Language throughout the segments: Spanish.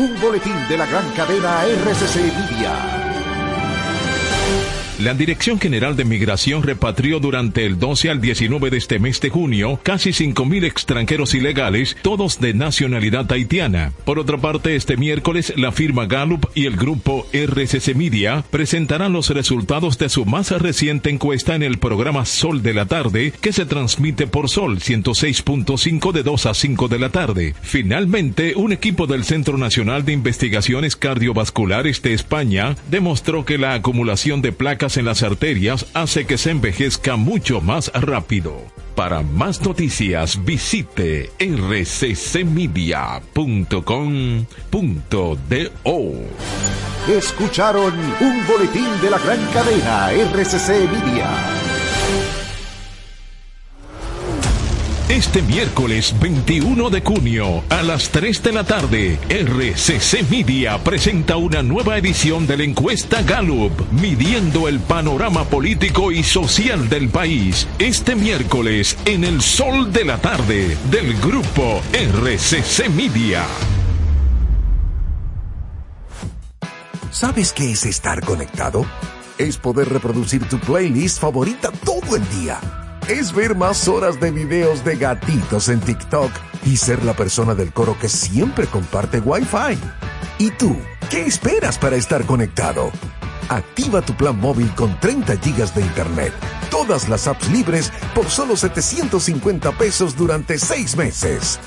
un boletín de la gran cadena RCC Media. La Dirección General de Migración repatrió durante el 12 al 19 de este mes de junio casi 5.000 extranjeros ilegales, todos de nacionalidad haitiana. Por otra parte, este miércoles la firma Gallup y el grupo RCC Media presentarán los resultados de su más reciente encuesta en el programa Sol de la Tarde, que se transmite por Sol 106.5 de 2 a 5 de la tarde. Finalmente, un equipo del Centro Nacional de Investigaciones Cardiovasculares de España demostró que la acumulación de placas en las arterias hace que se envejezca mucho más rápido. Para más noticias visite rccmedia.com.do. Escucharon un boletín de la gran cadena RCC Media. Este miércoles 21 de junio a las 3 de la tarde, RCC Media presenta una nueva edición de la encuesta Gallup, midiendo el panorama político y social del país. Este miércoles en el sol de la tarde del grupo RCC Media. ¿Sabes qué es estar conectado? Es poder reproducir tu playlist favorita todo el día es ver más horas de videos de gatitos en TikTok y ser la persona del coro que siempre comparte Wi-Fi. ¿Y tú? ¿Qué esperas para estar conectado? Activa tu plan móvil con 30 gigas de internet, todas las apps libres por solo 750 pesos durante 6 meses.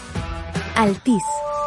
Altis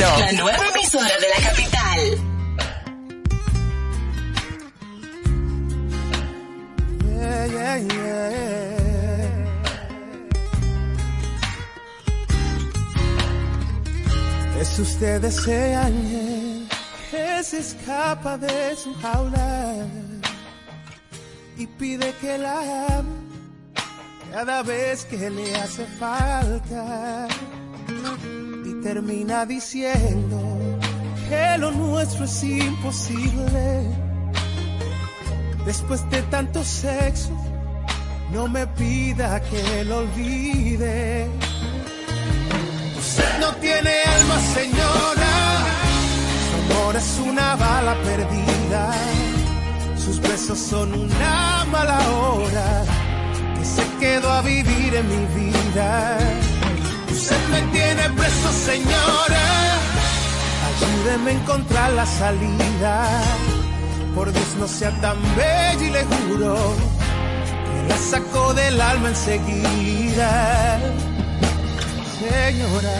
La nueva emisora de la capital. Yeah, yeah, yeah. Es usted ese ángel que se escapa de su jaula y pide que la ame cada vez que le hace falta termina diciendo que lo nuestro es imposible. Después de tanto sexo, no me pida que lo olvide. Usted no tiene alma, señora. Su amor es una bala perdida. Sus besos son una mala hora se quedó a vivir en mi vida. Usted me tiene preso, señora. Ayúdeme a encontrar la salida. Por Dios no sea tan bella y le juro que la sacó del alma enseguida. Señora.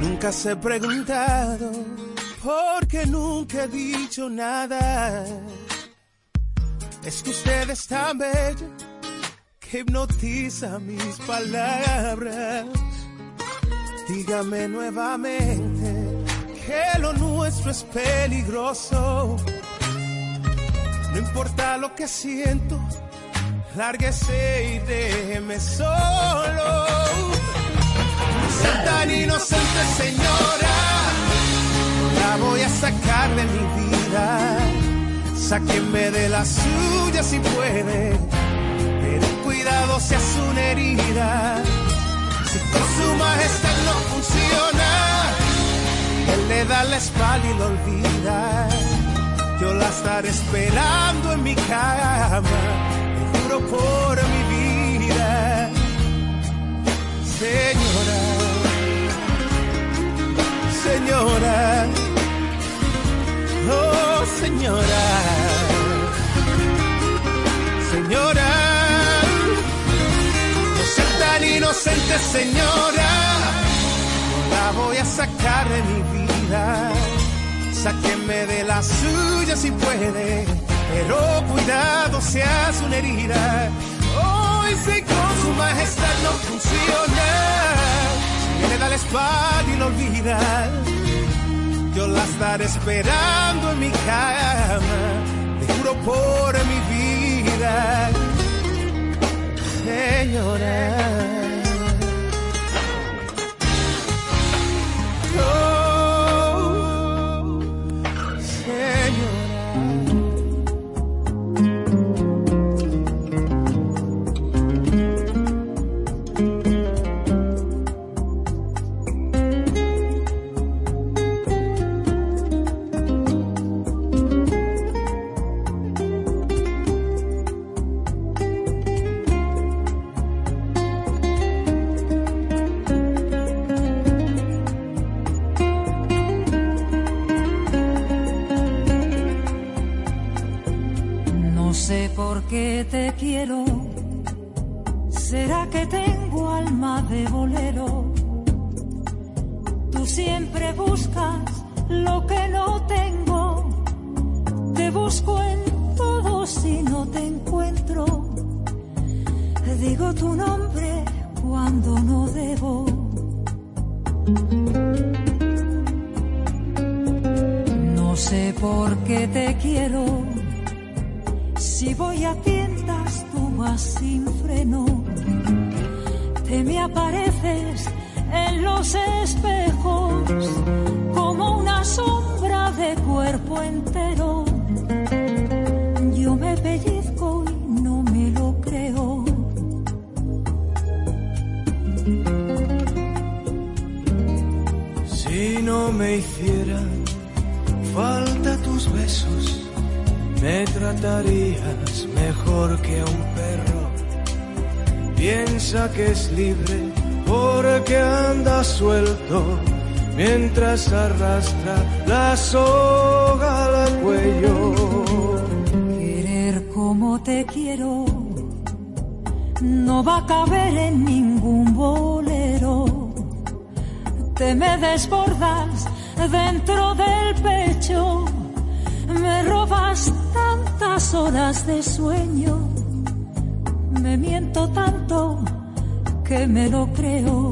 Nunca se he preguntado porque nunca he dicho nada. Es que usted es tan bella hipnotiza mis palabras. Dígame nuevamente que lo nuestro es peligroso. No importa lo que siento, lárguese y déjeme solo. tan inocente, señora voy a sacar de mi vida. Sáquenme de la suya si puede, cuidado hace una herida. Si con su majestad no funciona, él le da la espalda y lo olvida. Yo la estaré esperando en mi cama, te juro por mi vida. Señora, señora, oh señora, señora, inocente, señora, la voy a sacar de mi vida. Sáquenme de la suya si puede, pero cuidado si hace una herida. Hoy si con su majestad no funciona, si le da la espalda y lo olvida, yo la estaré esperando en mi cama, te juro por mi vida, señora. Oh, qué te quiero. ¿Será que tengo alma de bolero? Tú siempre buscas lo que no tengo. Te busco en todo si no te encuentro. Digo tu nombre cuando no debo. No sé por qué te quiero. Si voy a tiendas, tú vas sin freno. Te me apareces en los espejos como una sombra de cuerpo entero. Yo me pellizco y no me lo creo. Si no me hicieran me tratarías mejor que un perro. Piensa que es libre porque anda suelto mientras arrastra la soga al cuello. Querer como te quiero no va a caber en ningún bolero. Te me desbordas dentro del pecho, me robas tantas horas de sueño, me miento tanto que me lo creo.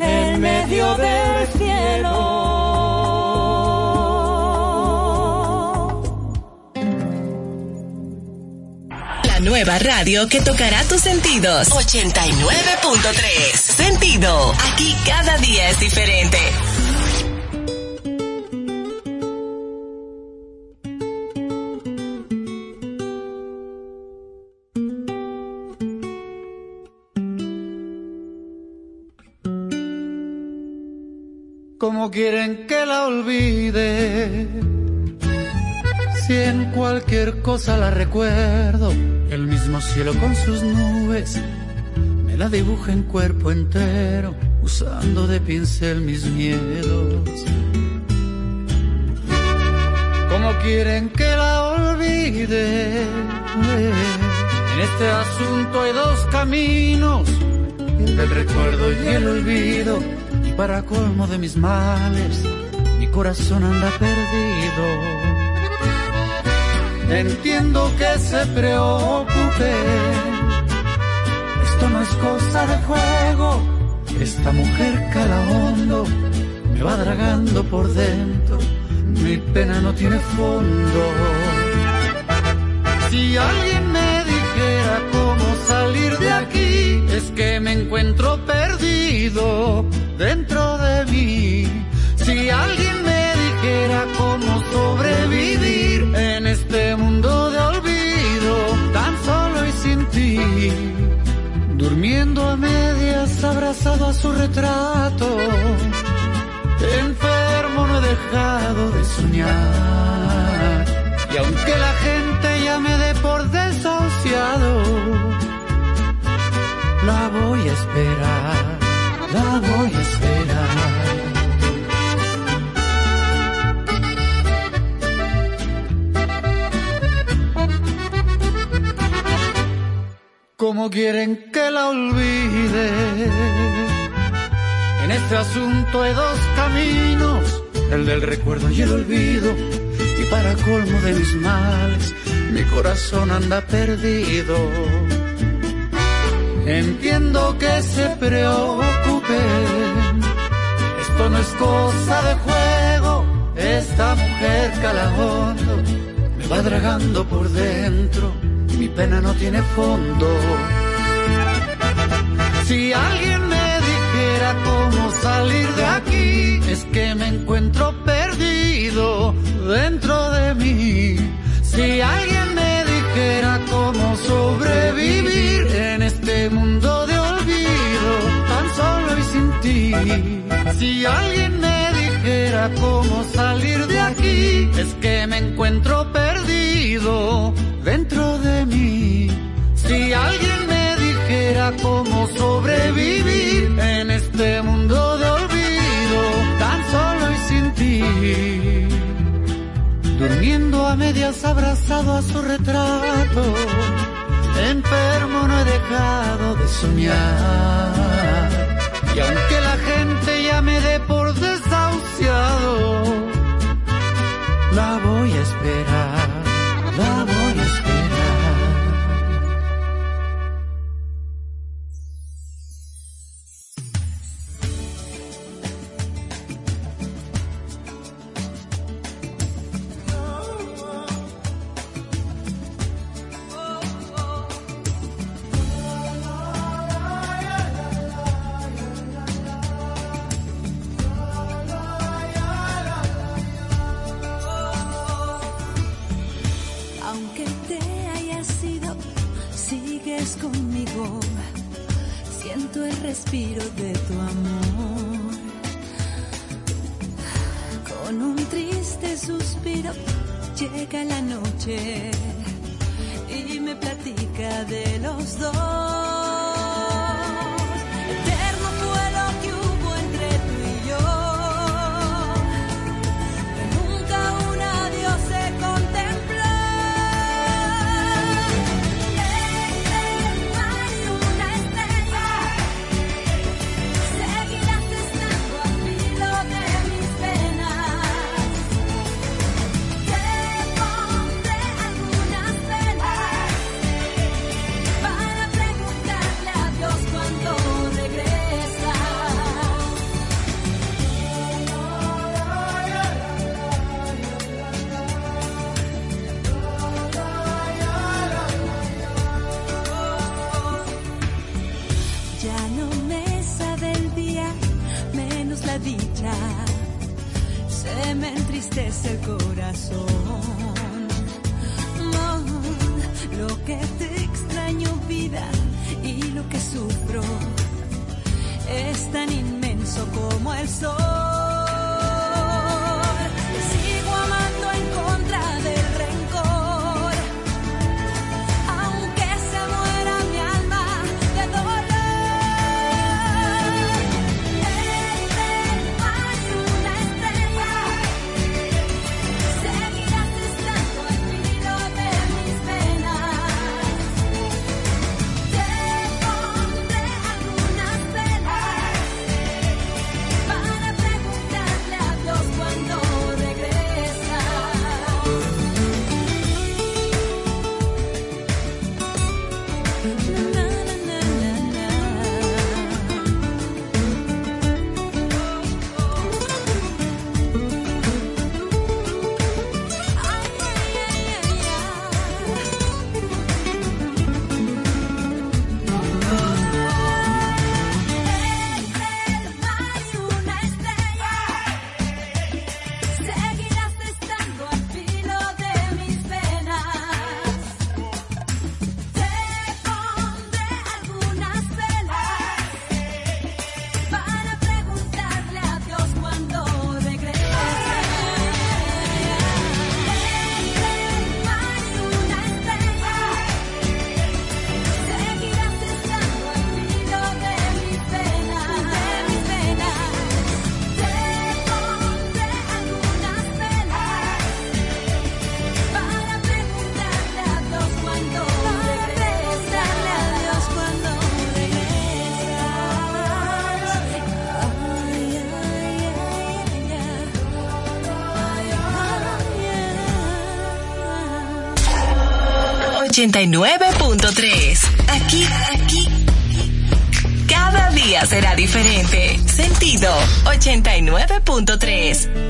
en medio del cielo. La nueva radio que tocará tus sentidos. 89.3. Sentido. Aquí cada día es diferente. ¿Cómo quieren que la olvide? Si en cualquier cosa la recuerdo, el mismo cielo con sus nubes me la dibuja en cuerpo entero, usando de pincel mis miedos. ¿Cómo quieren que la olvide? En este asunto hay dos caminos, el recuerdo y el olvido para colmo de mis males, mi corazón anda perdido. Entiendo que se preocupe, esto no es cosa de juego, esta mujer cala hondo, me va dragando por dentro, mi pena no tiene fondo. Si alguien me dijera cómo salir de aquí, es que me encuentro perdido dentro de mí. Si alguien me dijera cómo sobrevivir en este mundo de olvido, tan solo y sin ti, durmiendo a medias, abrazado a su retrato, enfermo no he dejado de soñar. Y aunque la gente esperar la voy a esperar. ¿Cómo quieren que la olvide? En este asunto hay dos caminos, el del recuerdo y el olvido. Y para colmo de mis males, mi corazón anda perdido. Entiendo que se preocupen, esto no es cosa de juego, esta mujer calajondo me va dragando por dentro, mi pena no tiene fondo. Si alguien me dijera cómo salir de aquí, es que me encuentro perdido dentro de mí. Si alguien me dijera cómo sobrevivir en este mundo de olvido, tan solo y sin ti. Si alguien me dijera cómo salir de aquí, es que me encuentro perdido dentro de mí. Si alguien me dijera cómo sobrevivir en este mundo de olvido, Durmiendo a medias abrazado a su retrato enfermo no he dejado de soñar. Y aunque la gente ya me dé por desahuciado, la voy a esperar, 89.3. Aquí, aquí. Cada día será diferente. Sentido 89.3.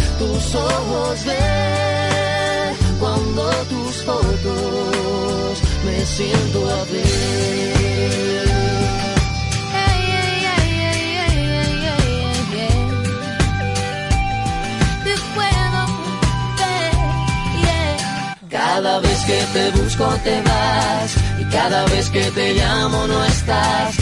tus ojos ver cuando tus fotos me siento a ver. Cada vez que te busco te vas y cada vez que te llamo no estás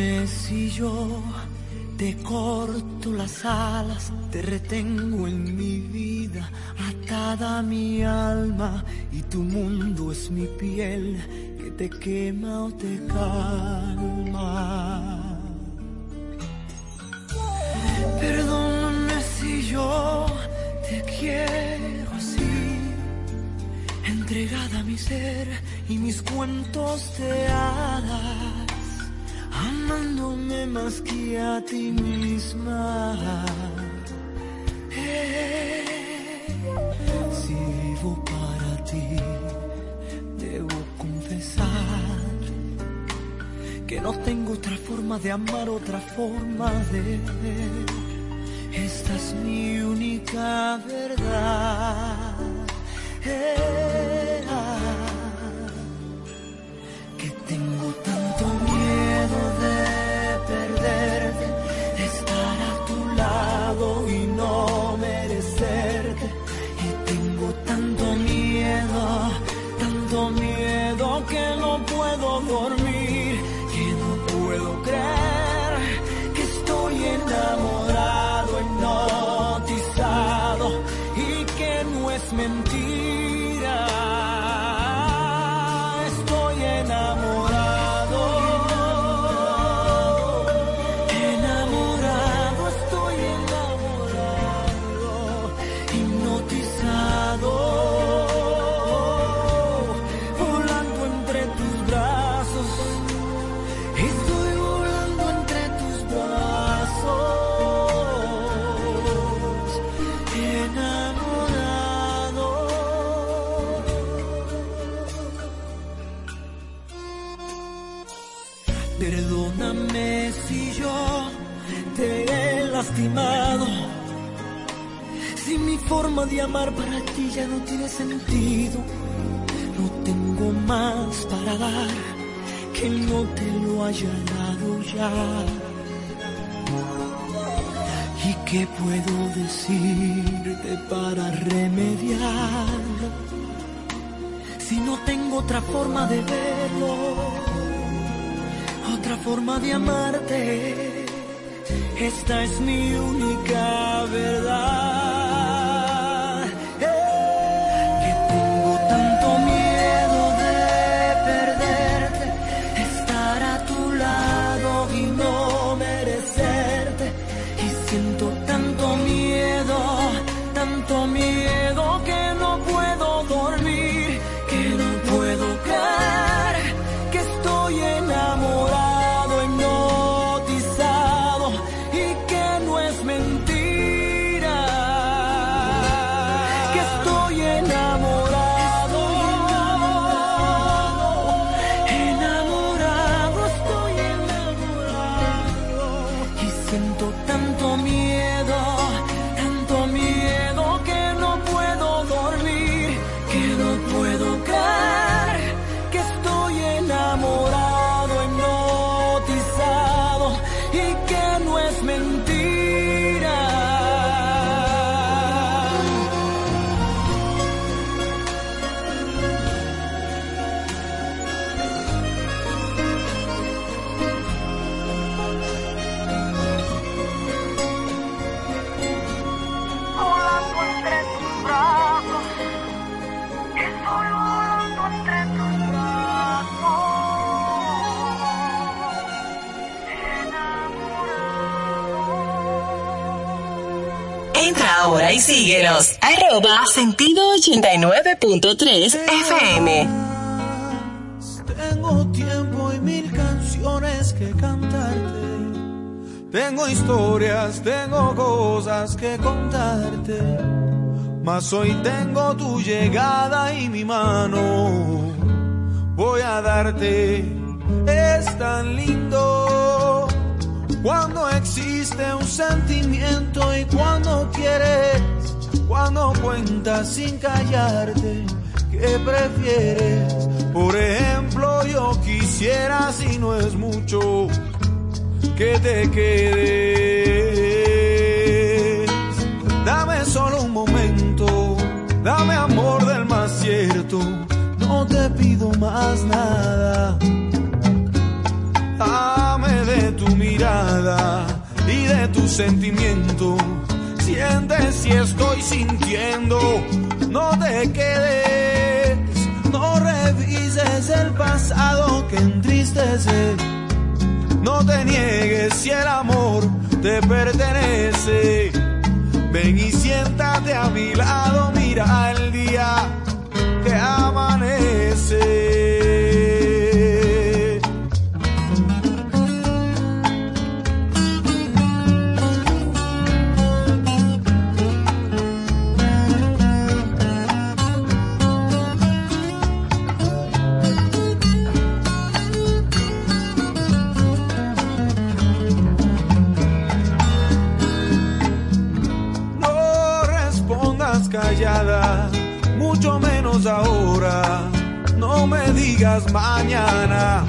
Perdóname si yo te corto las alas, te retengo en mi vida, atada mi alma, y tu mundo es mi piel que te quema o te calma. Perdóname si yo te quiero así, entregada a mi ser y mis cuentos de hadas amándome más que a ti misma. Eh, si vivo para ti, debo confesar que no tengo otra forma de amar, otra forma de ver. Esta es mi única verdad. Eh, ya no tiene sentido. No tengo más para dar que no te lo haya dado ya. ¿Y qué puedo decirte para remediarlo? Si no tengo otra forma de verlo, otra forma de amarte, esta es mi única verdad. Arroba sentido 89.3 FM. Tengo tiempo y mil canciones que cantarte. Tengo historias, tengo cosas que contarte. Mas hoy tengo tu llegada y mi mano. Voy a darte. Es tan lindo cuando existe un sentimiento y cuando quieres, cuando cuentas sin callarte. ¿Qué prefieres? Por ejemplo, yo quisiera, si no es mucho, que te quedes. Dame solo un momento, dame amor del más cierto, no te pido más nada. Dame de tu mirada y de tu sentimiento. Siente si estoy sintiendo, no te quedes, no revises el pasado que entristece. No te niegues si el amor te pertenece. Ven y siéntate a mi lado, mira el día que amanece. Mañana.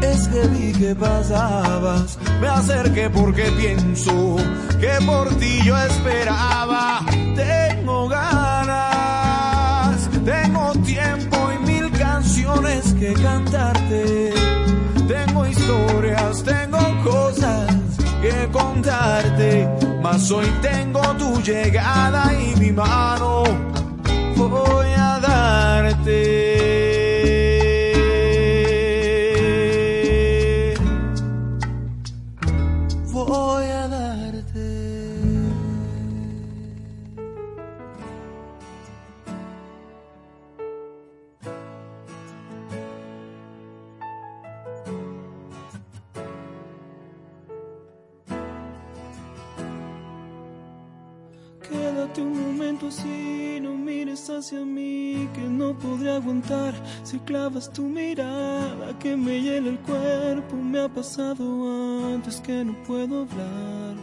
Es que vi que pasabas, me acerqué porque pienso que por ti yo esperaba. Tengo ganas, tengo tiempo y mil canciones que cantarte. Tengo historias, tengo cosas que contarte, mas hoy tengo tu llegada y mi mano pasado antes que no puedo hablar.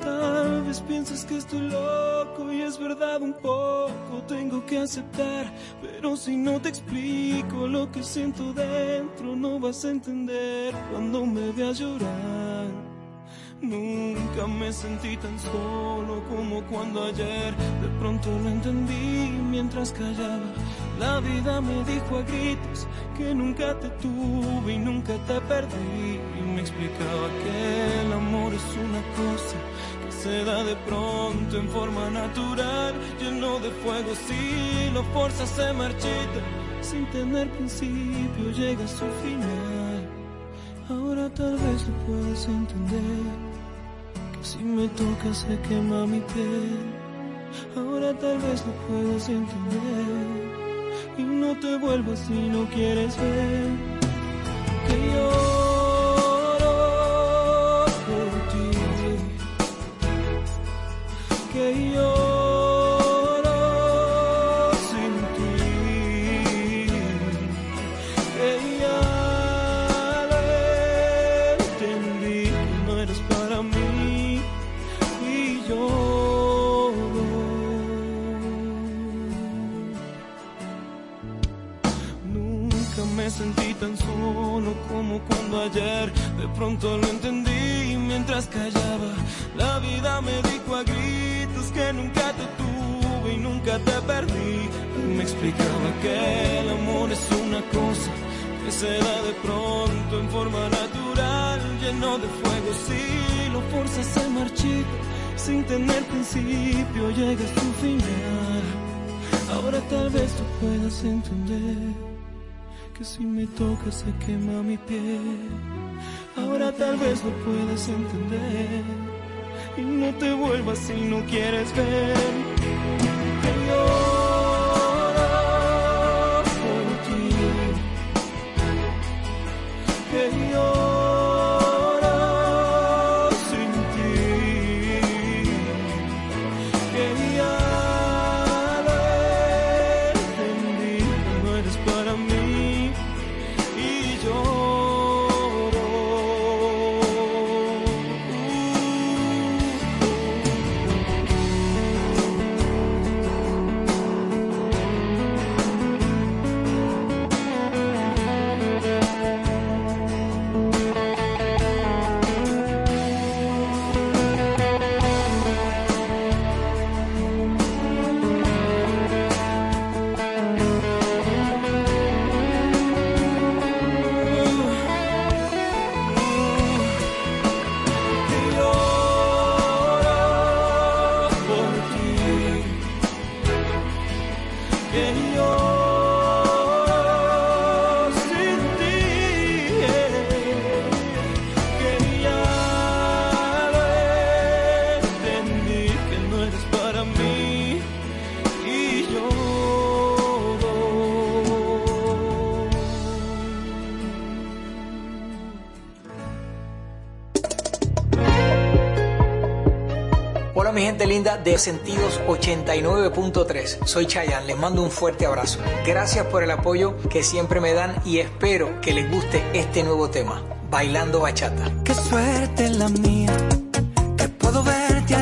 Tal vez piensas que estoy loco y es verdad un poco, tengo que aceptar, pero si no te explico lo que siento dentro, no vas a entender cuando me veas llorar. Nunca me sentí tan solo como cuando ayer de pronto lo entendí mientras callaba. La vida me dijo a gritos que nunca te tuve y nunca te perdí. Y me explicaba que el amor es una cosa que se da de pronto en forma natural, lleno de fuego. Si lo forzas se marchita, sin tener principio llega a su final. Ahora tal vez lo puedes entender. Que si me tocas se quema mi piel. Ahora tal vez lo puedes entender. Y no te vuelvas si no quieres ver. Que lloro por ti. Que lloro me sentí tan solo como cuando ayer de pronto lo entendí mientras callaba. La vida me dijo a gritos que nunca te tuve y nunca te perdí. Me explicaba que el amor es una cosa que se da de pronto en forma natural, lleno de fuego. Si lo forzas se marchita, sin tener principio llega a su final. Ahora tal vez tú puedas entender que si me tocas se quema mi piel. Ahora tal vez lo puedas entender y no te vuelvas si no quieres ver. Que lloro por ti. Que lloro gente linda de Sentidos 89.3. Soy Chayanne, les mando un fuerte abrazo. Gracias por el apoyo que siempre me dan y espero que les guste este nuevo tema, Bailando Bachata. Qué suerte la mía, que puedo verte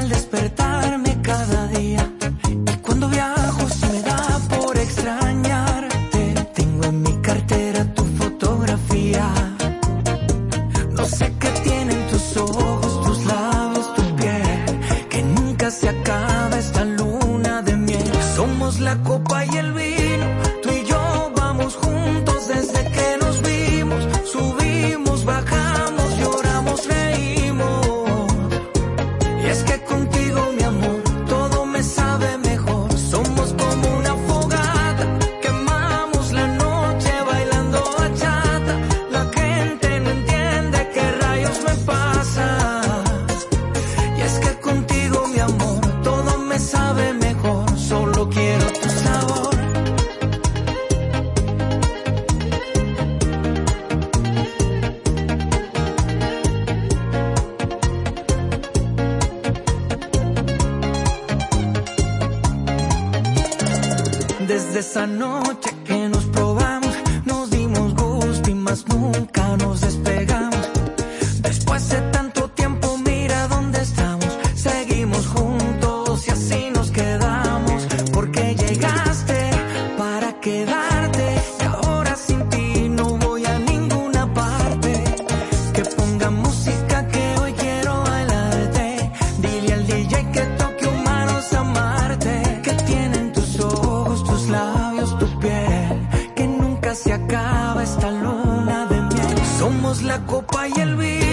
ahora y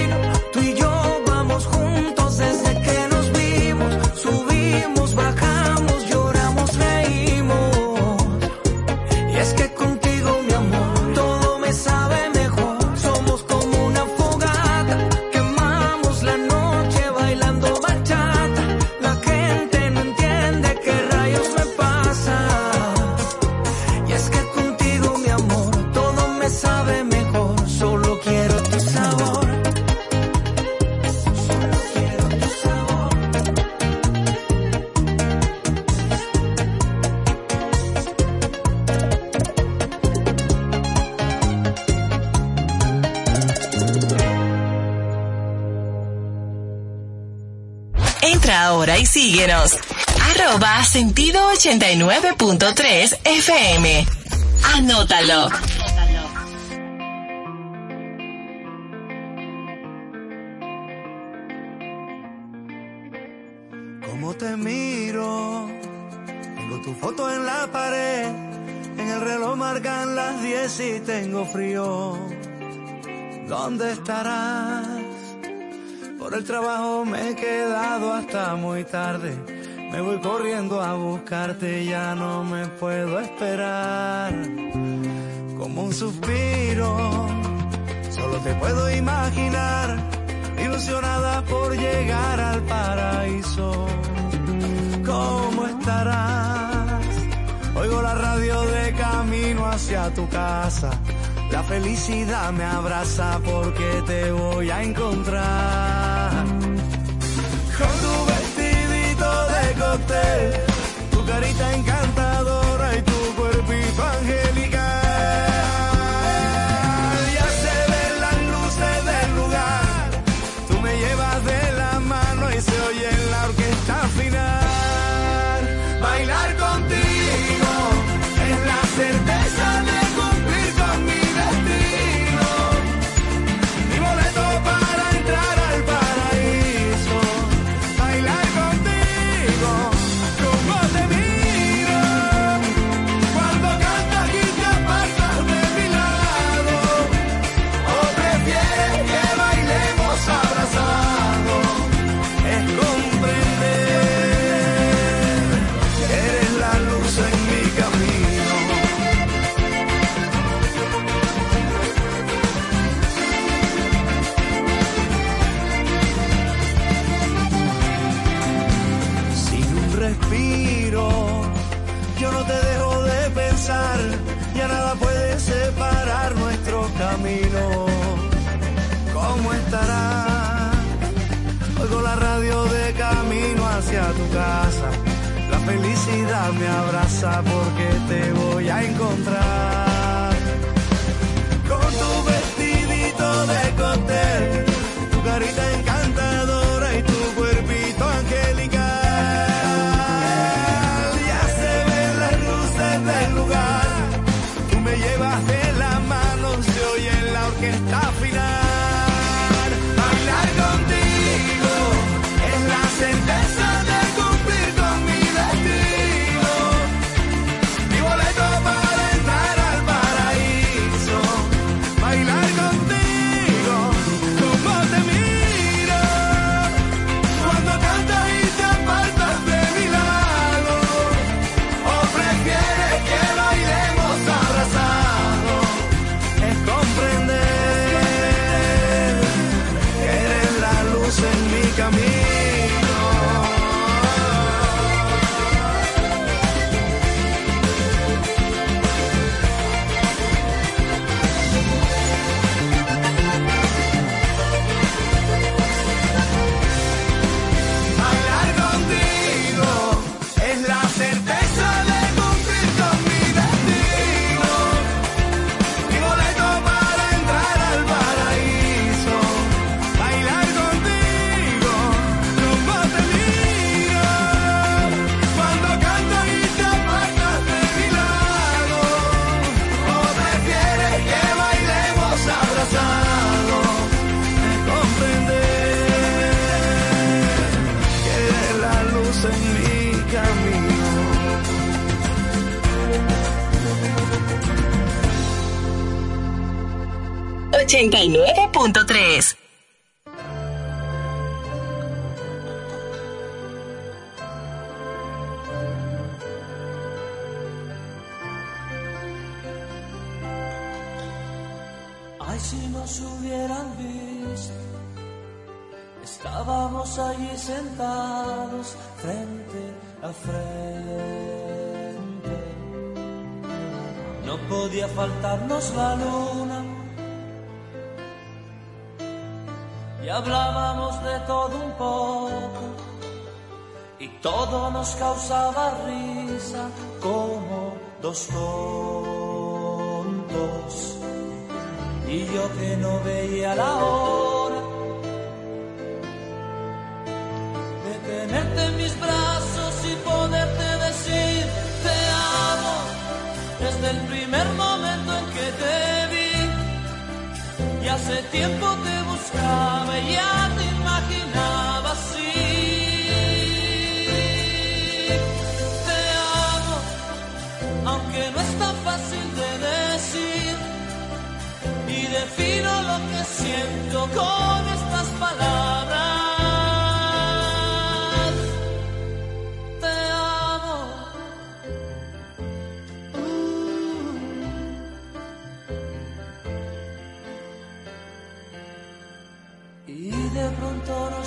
Arroba sentido 89.3 FM. Anótalo. Como te miro, tengo tu foto en la pared, en el reloj marcan las 10 y tengo frío. ¿Dónde estarás? Por el trabajo me he quedado hasta muy tarde. Ya no me puedo esperar. Como un suspiro, solo te puedo imaginar, ilusionada por llegar al paraíso. ¿Cómo estarás? Oigo la radio de camino hacia tu casa la felicidad me abraza porque te voy a encontrar. Con tu vestidito de cóctel, carita encantadora La felicidad me abraza porque te voy a encontrar. Con tu vestidito de cóctel, tu carita encantadora 89.3. hablábamos de todo un poco y todo nos causaba risa como dos tontos. Y yo que no veía la hora de tenerte en mis brazos y poderte decir te amo desde el primer momento en que te vi. Y hace tiempo te buscaba ya te imaginaba así. Te amo, aunque no es tan fácil de decir. Y defino lo que siento con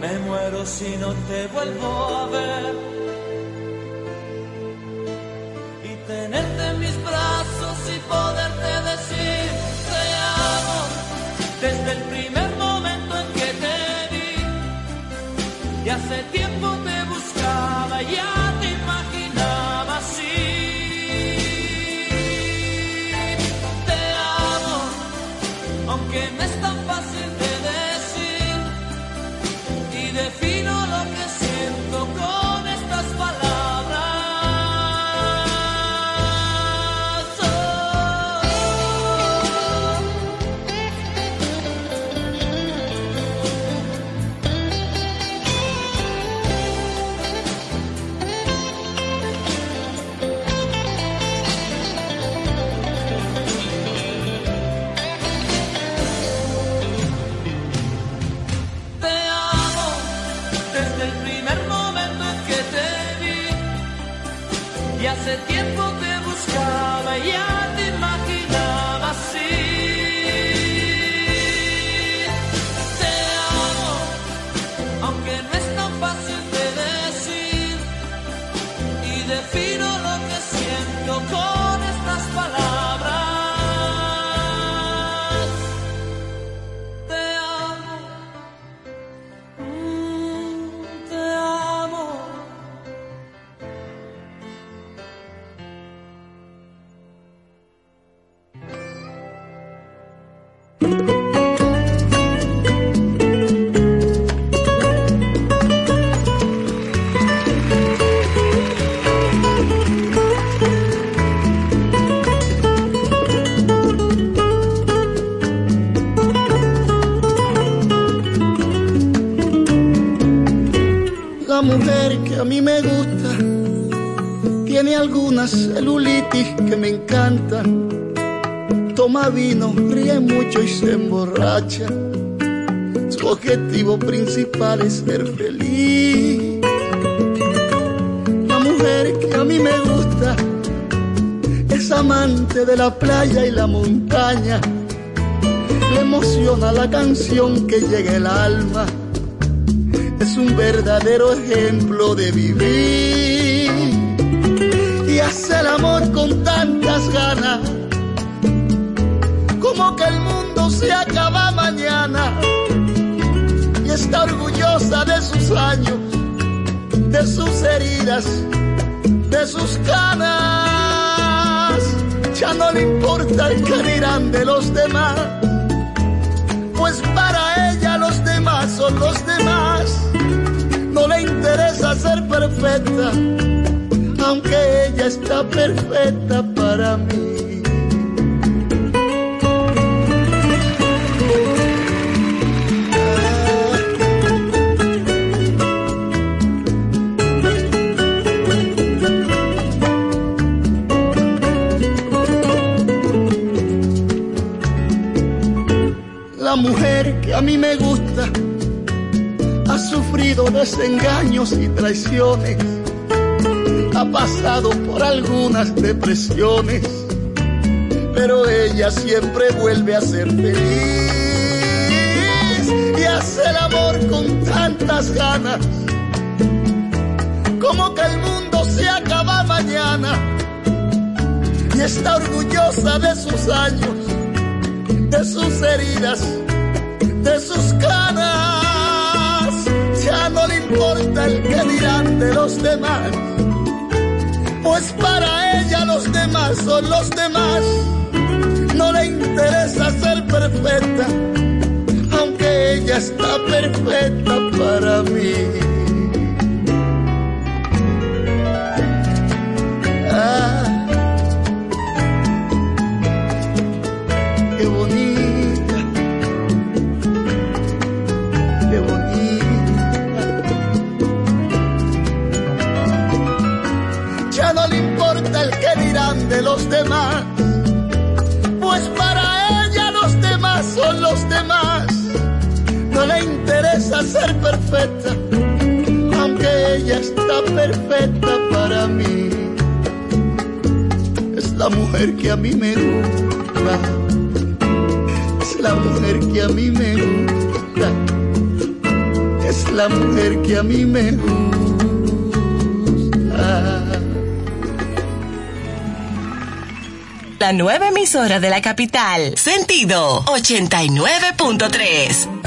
Me muero si no te vuelvo a ver. Y tenerte en mis brazos y poderte decir te amo desde el primer momento en que te vi. Y hace tiempo te buscaba, ya te imaginaba vino, ríe mucho y se emborracha. Su objetivo principal es ser feliz. La mujer que a mí me gusta es amante de la playa y la montaña. Le emociona la canción que llega el alma. Es un verdadero ejemplo de vivir. Y hace el amor con tantas ganas. Como que el mundo se acaba mañana. Y está orgullosa de sus años, de sus heridas, de sus canas. Ya no le importa el que dirán de los demás pues para ella los demás son los demás. No le interesa ser perfecta, aunque ella está perfecta para mí. Desengaños y traiciones, ha pasado por algunas depresiones, pero ella siempre vuelve a ser feliz y hace el amor con tantas ganas, como que el mundo se acaba mañana y está orgullosa de sus años de sus heridas, importa el que dirán de los demás, pues para ella los demás son los demás. No le interesa ser perfecta, aunque ella está perfecta para mí. Aunque ella está perfecta para mí. Es la mujer que a mí me gusta es la mujer que a mí me gusta, es la mujer que a mí me gusta. La nueva emisora de la capital, Sentido 89.3.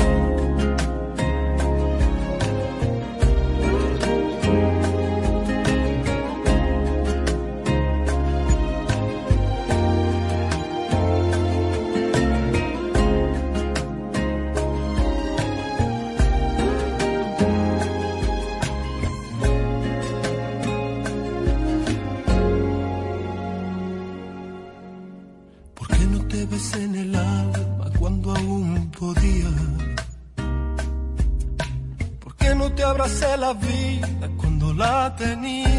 vida cuando la tenía?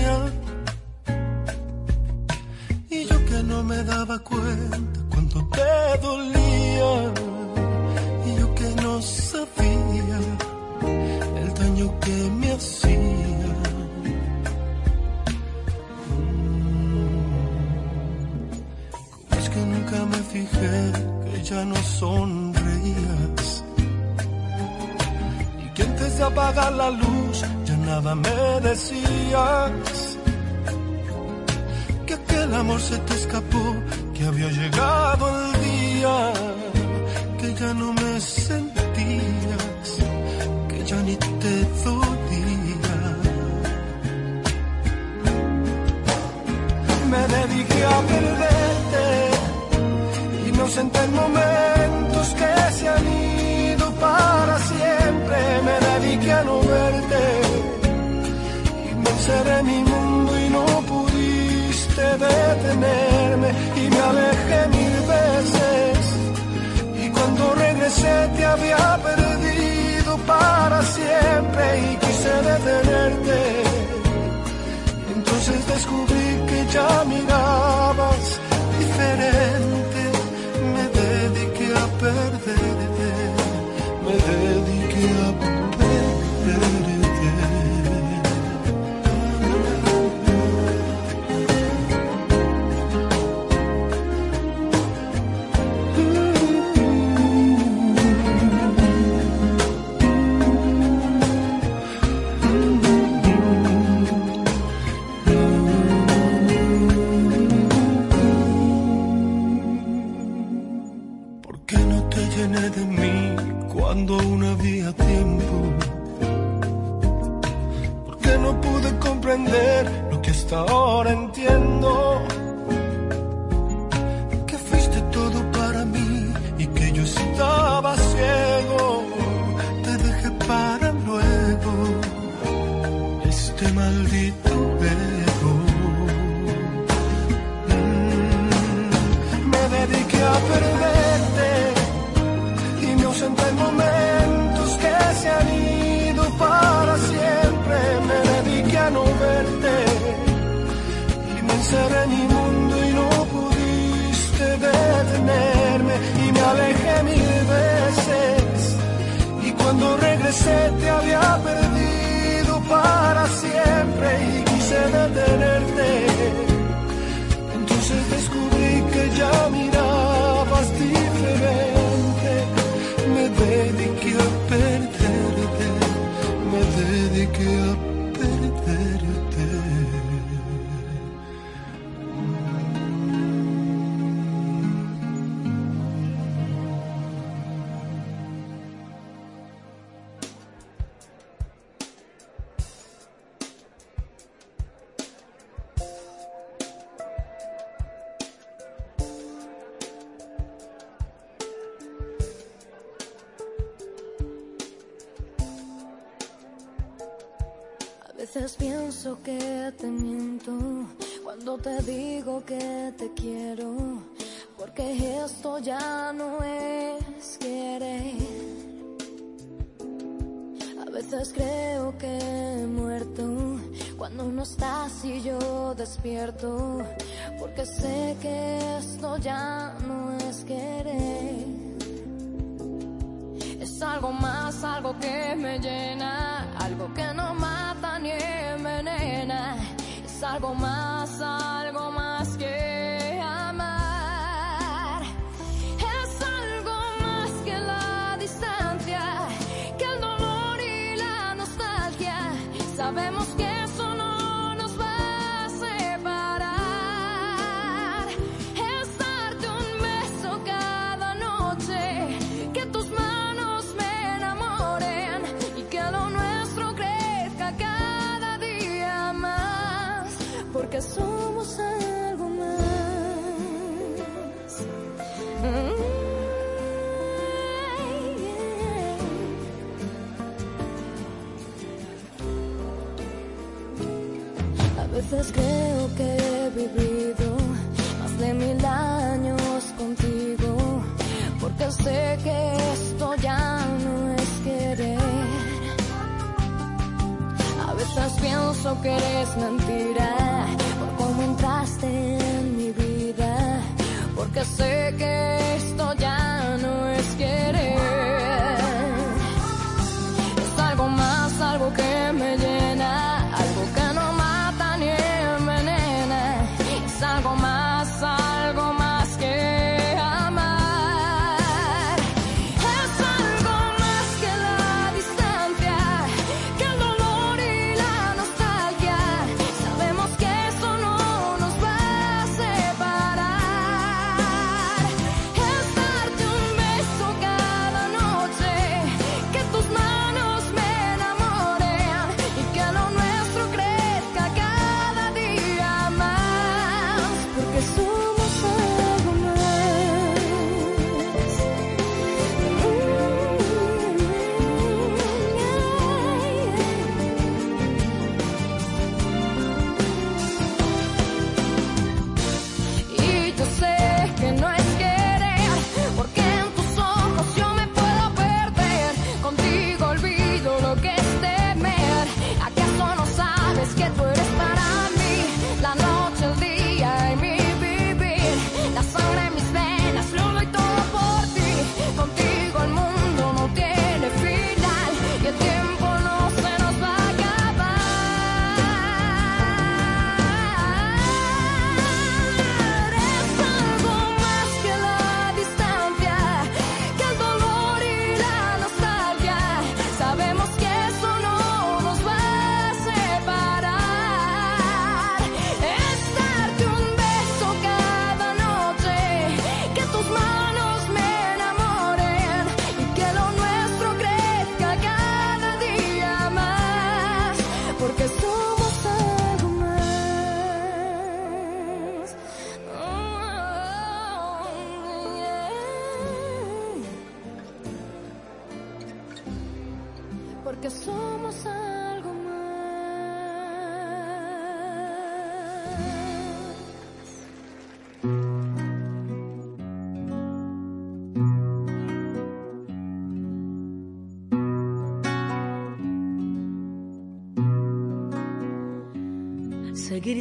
te digo que te quiero, porque esto ya no es querer. A veces creo que he muerto cuando no estás y yo despierto, porque sé que esto ya no es querer. Es algo más, algo que me llena, algo que no mata ni envenena salgo más, algo creo que he vivido más de mil años contigo, porque sé que esto ya no es querer. A veces pienso que eres mentira por cómo entraste en mi vida, porque sé que esto ya no es querer.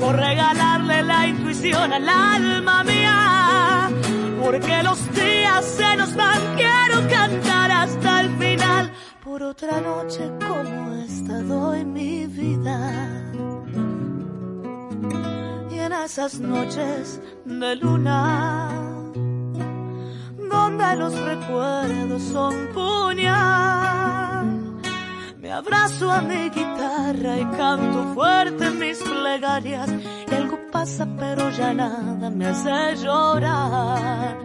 por regalarle la intuición al alma mía. Porque los días se nos van, quiero cantar hasta el final. Por otra noche como esta doy mi vida. Y en esas noches de luna, donde los recuerdos son puñal me abrazo a mi guitarra y canto fuerte mis plegarias. Y algo pasa pero ya nada me hace llorar.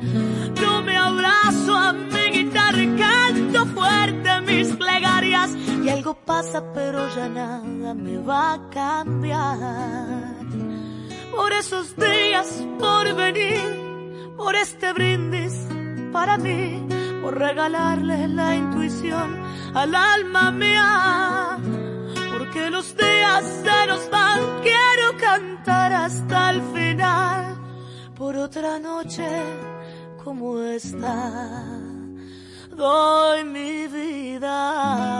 Yo me abrazo a mi guitarra y canto fuerte mis plegarias. Y algo pasa pero ya nada me va a cambiar. Por esos días, por venir, por este brindis para mí, por regalarle la intuición al alma mía. Porque los días se nos van, quiero cantar hasta el final. Por otra noche como esta, doy mi vida.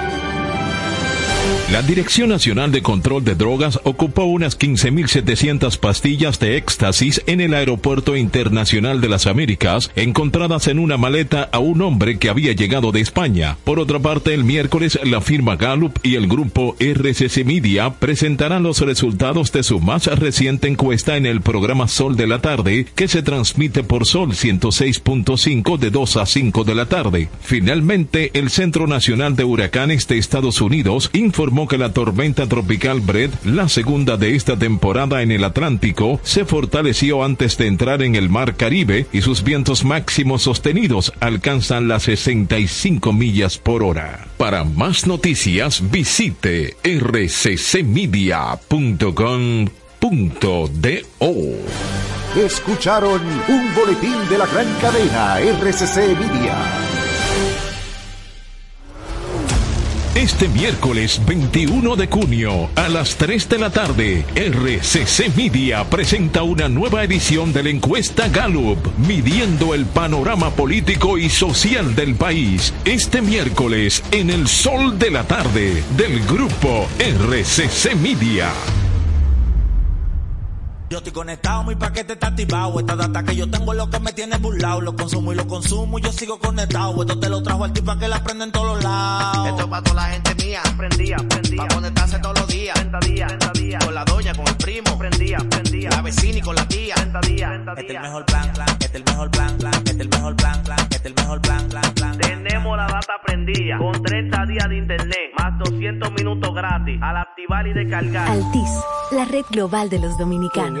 La Dirección Nacional de Control de Drogas ocupó unas 15.700 pastillas de éxtasis en el Aeropuerto Internacional de las Américas, encontradas en una maleta a un hombre que había llegado de España. Por otra parte, el miércoles, la firma Gallup y el grupo RCC Media presentarán los resultados de su más reciente encuesta en el programa Sol de la Tarde, que se transmite por Sol 106.5 de 2 a 5 de la tarde. Finalmente, el Centro Nacional de Huracanes de Estados Unidos informó que la tormenta tropical Brett, la segunda de esta temporada en el Atlántico, se fortaleció antes de entrar en el Mar Caribe y sus vientos máximos sostenidos alcanzan las 65 millas por hora. Para más noticias visite rccmedia.com.do. Escucharon un boletín de la gran cadena RCC Media. Este miércoles 21 de junio a las 3 de la tarde, RCC Media presenta una nueva edición de la encuesta Gallup, midiendo el panorama político y social del país. Este miércoles en el sol de la tarde del grupo RCC Media. Yo estoy conectado, mi paquete está activado. Esta data que yo tengo es lo que me tiene burlado. Lo consumo y lo consumo y yo sigo conectado. Esto te lo trajo al tipo que la prende en todos lados. Esto es para toda la gente mía. Prendía, prendía. Pa' conectarse todos los días. 30 días, 30 días. Con la doña, con el primo. Prendía, prendía. La vecina y con la tía. 30 días, 30 días. Este es el mejor plan, plan. Este es el mejor plan, plan. Este es el mejor plan, plan. Este es el mejor plan, plan, plan. Tenemos la data prendida. Con 30 días de internet. Más 200 minutos gratis. Al activar y descargar. Altis, la red global de los dominicanos.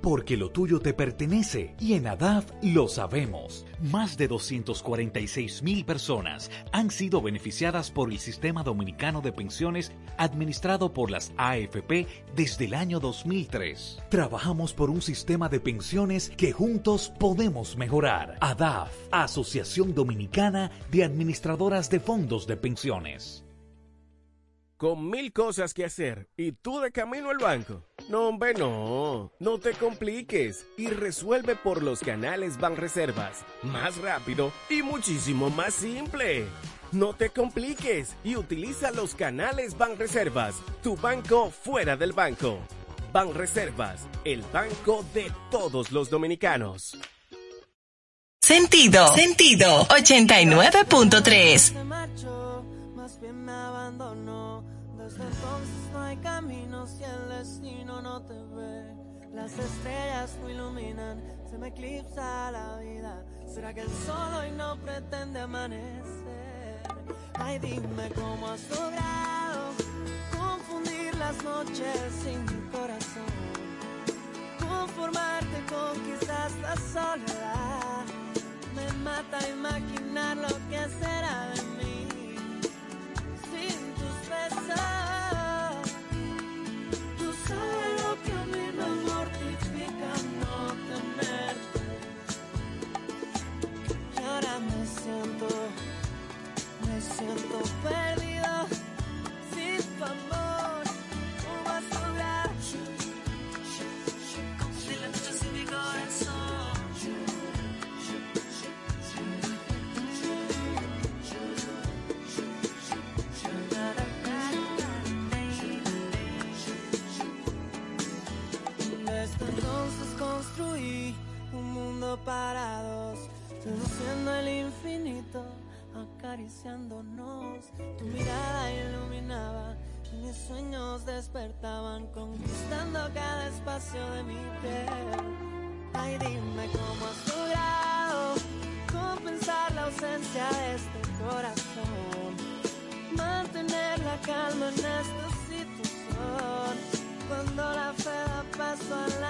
Porque lo tuyo te pertenece y en ADAF lo sabemos. Más de 246 mil personas han sido beneficiadas por el Sistema Dominicano de Pensiones administrado por las AFP desde el año 2003. Trabajamos por un sistema de pensiones que juntos podemos mejorar. ADAF, Asociación Dominicana de Administradoras de Fondos de Pensiones. Con mil cosas que hacer y tú de camino al banco. No, hombre, no. No te compliques y resuelve por los canales Banreservas. Más rápido y muchísimo más simple. No te compliques y utiliza los canales Banreservas. Tu banco fuera del banco. Banreservas, el banco de todos los dominicanos. Sentido, sentido, 89.3. más bien me abandonó. Desde entonces no hay camino si el destino no te ve. Las estrellas no iluminan, se me eclipsa la vida. ¿Será que el sol hoy no pretende amanecer? Ay, dime cómo has logrado confundir las noches sin mi corazón. Conformarte con quizás la soledad. Me mata imaginar lo que será de mí siento, me siento perdido sin tu. Conquistando cada espacio de mi piel. Ay, dime cómo has logrado compensar la ausencia de este corazón, mantener la calma en esta situación. Cuando la fe da paso a la